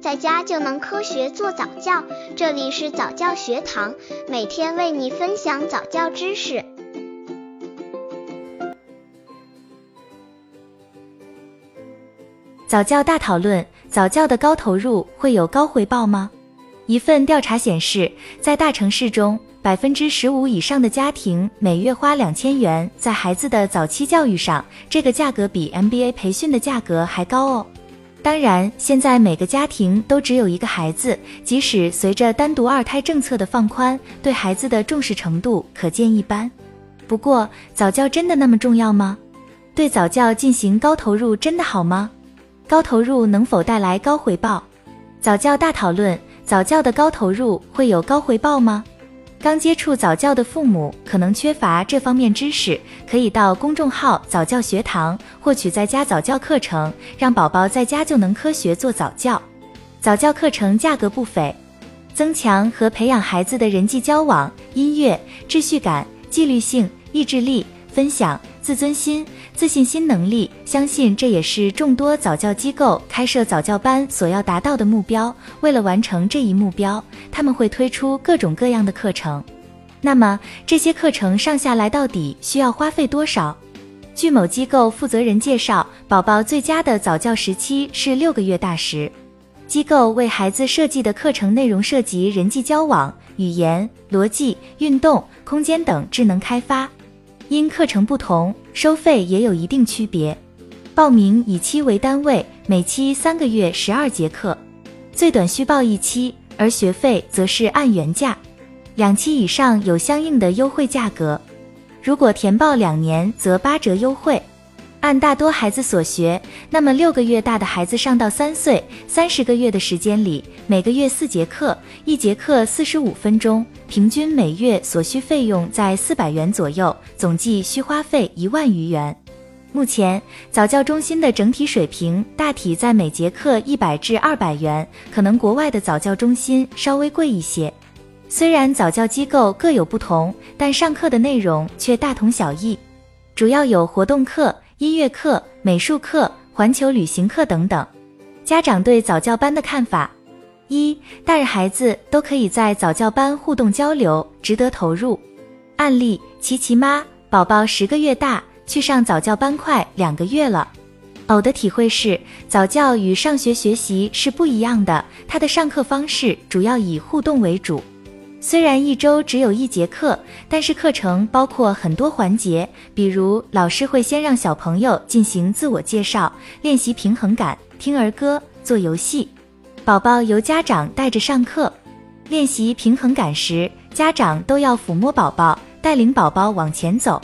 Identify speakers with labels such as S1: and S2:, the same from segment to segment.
S1: 在家就能科学做早教。这里是早教学堂，每天为你分享早教知识。
S2: 早教大讨论：早教的高投入会有高回报吗？一份调查显示，在大城市中，百分之十五以上的家庭每月花两千元在孩子的早期教育上，这个价格比 MBA 培训的价格还高哦。当然，现在每个家庭都只有一个孩子，即使随着单独二胎政策的放宽，对孩子的重视程度可见一斑。不过，早教真的那么重要吗？对早教进行高投入真的好吗？高投入能否带来高回报？早教大讨论。早教的高投入会有高回报吗？刚接触早教的父母可能缺乏这方面知识，可以到公众号早教学堂获取在家早教课程，让宝宝在家就能科学做早教。早教课程价格不菲，增强和培养孩子的人际交往、音乐、秩序感、纪律性、意志力、分享、自尊心。自信心能力，相信这也是众多早教机构开设早教班所要达到的目标。为了完成这一目标，他们会推出各种各样的课程。那么，这些课程上下来到底需要花费多少？据某机构负责人介绍，宝宝最佳的早教时期是六个月大时。机构为孩子设计的课程内容涉及人际交往、语言、逻辑、运动、空间等智能开发。因课程不同，收费也有一定区别。报名以期为单位，每期三个月，十二节课，最短需报一期，而学费则是按原价。两期以上有相应的优惠价格，如果填报两年，则八折优惠。按大多孩子所学，那么六个月大的孩子上到三岁，三十个月的时间里，每个月四节课，一节课四十五分钟，平均每月所需费用在四百元左右，总计需花费一万余元。目前早教中心的整体水平大体在每节课一百至二百元，可能国外的早教中心稍微贵一些。虽然早教机构各有不同，但上课的内容却大同小异，主要有活动课。音乐课、美术课、环球旅行课等等。家长对早教班的看法：一、大人孩子都可以在早教班互动交流，值得投入。案例：琪琪妈，宝宝十个月大，去上早教班快两个月了。偶的体会是，早教与上学学习是不一样的，它的上课方式主要以互动为主。虽然一周只有一节课，但是课程包括很多环节，比如老师会先让小朋友进行自我介绍，练习平衡感，听儿歌，做游戏。宝宝由家长带着上课，练习平衡感时，家长都要抚摸宝宝，带领宝宝往前走。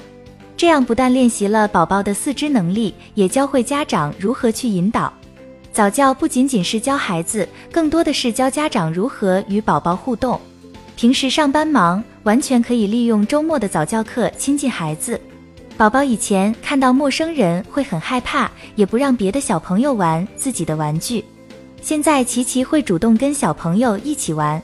S2: 这样不但练习了宝宝的四肢能力，也教会家长如何去引导。早教不仅仅是教孩子，更多的是教家长如何与宝宝互动。平时上班忙，完全可以利用周末的早教课亲近孩子。宝宝以前看到陌生人会很害怕，也不让别的小朋友玩自己的玩具。现在琪琪会主动跟小朋友一起玩。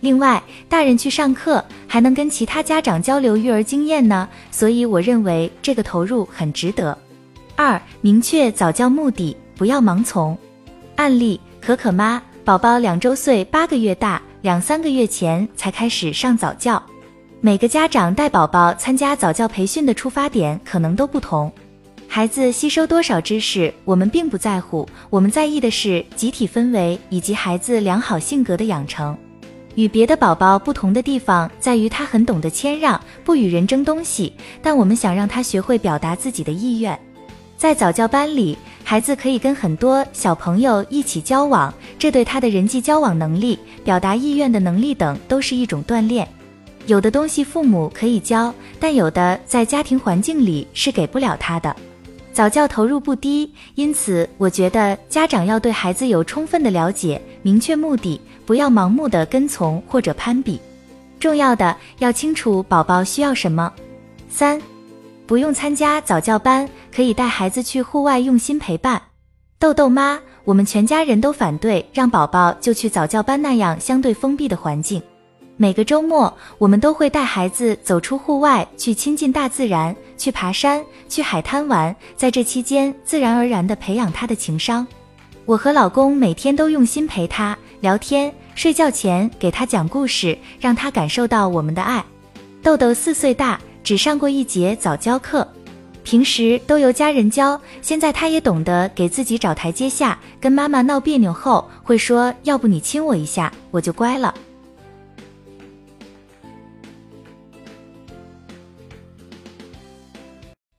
S2: 另外，大人去上课还能跟其他家长交流育儿经验呢，所以我认为这个投入很值得。二、明确早教目的，不要盲从。案例：可可妈，宝宝两周岁八个月大。两三个月前才开始上早教，每个家长带宝宝参加早教培训的出发点可能都不同。孩子吸收多少知识，我们并不在乎，我们在意的是集体氛围以及孩子良好性格的养成。与别的宝宝不同的地方在于，他很懂得谦让，不与人争东西，但我们想让他学会表达自己的意愿。在早教班里，孩子可以跟很多小朋友一起交往，这对他的人际交往能力、表达意愿的能力等都是一种锻炼。有的东西父母可以教，但有的在家庭环境里是给不了他的。早教投入不低，因此我觉得家长要对孩子有充分的了解，明确目的，不要盲目的跟从或者攀比。重要的要清楚宝宝需要什么。三。不用参加早教班，可以带孩子去户外用心陪伴。豆豆妈，我们全家人都反对让宝宝就去早教班那样相对封闭的环境。每个周末，我们都会带孩子走出户外，去亲近大自然，去爬山，去海滩玩。在这期间，自然而然地培养他的情商。我和老公每天都用心陪他聊天，睡觉前给他讲故事，让他感受到我们的爱。豆豆四岁大，只上过一节早教课，平时都由家人教，现在他也懂得给自己找台阶下。跟妈妈闹别扭后，会说：“要不你亲我一下，我就乖了。”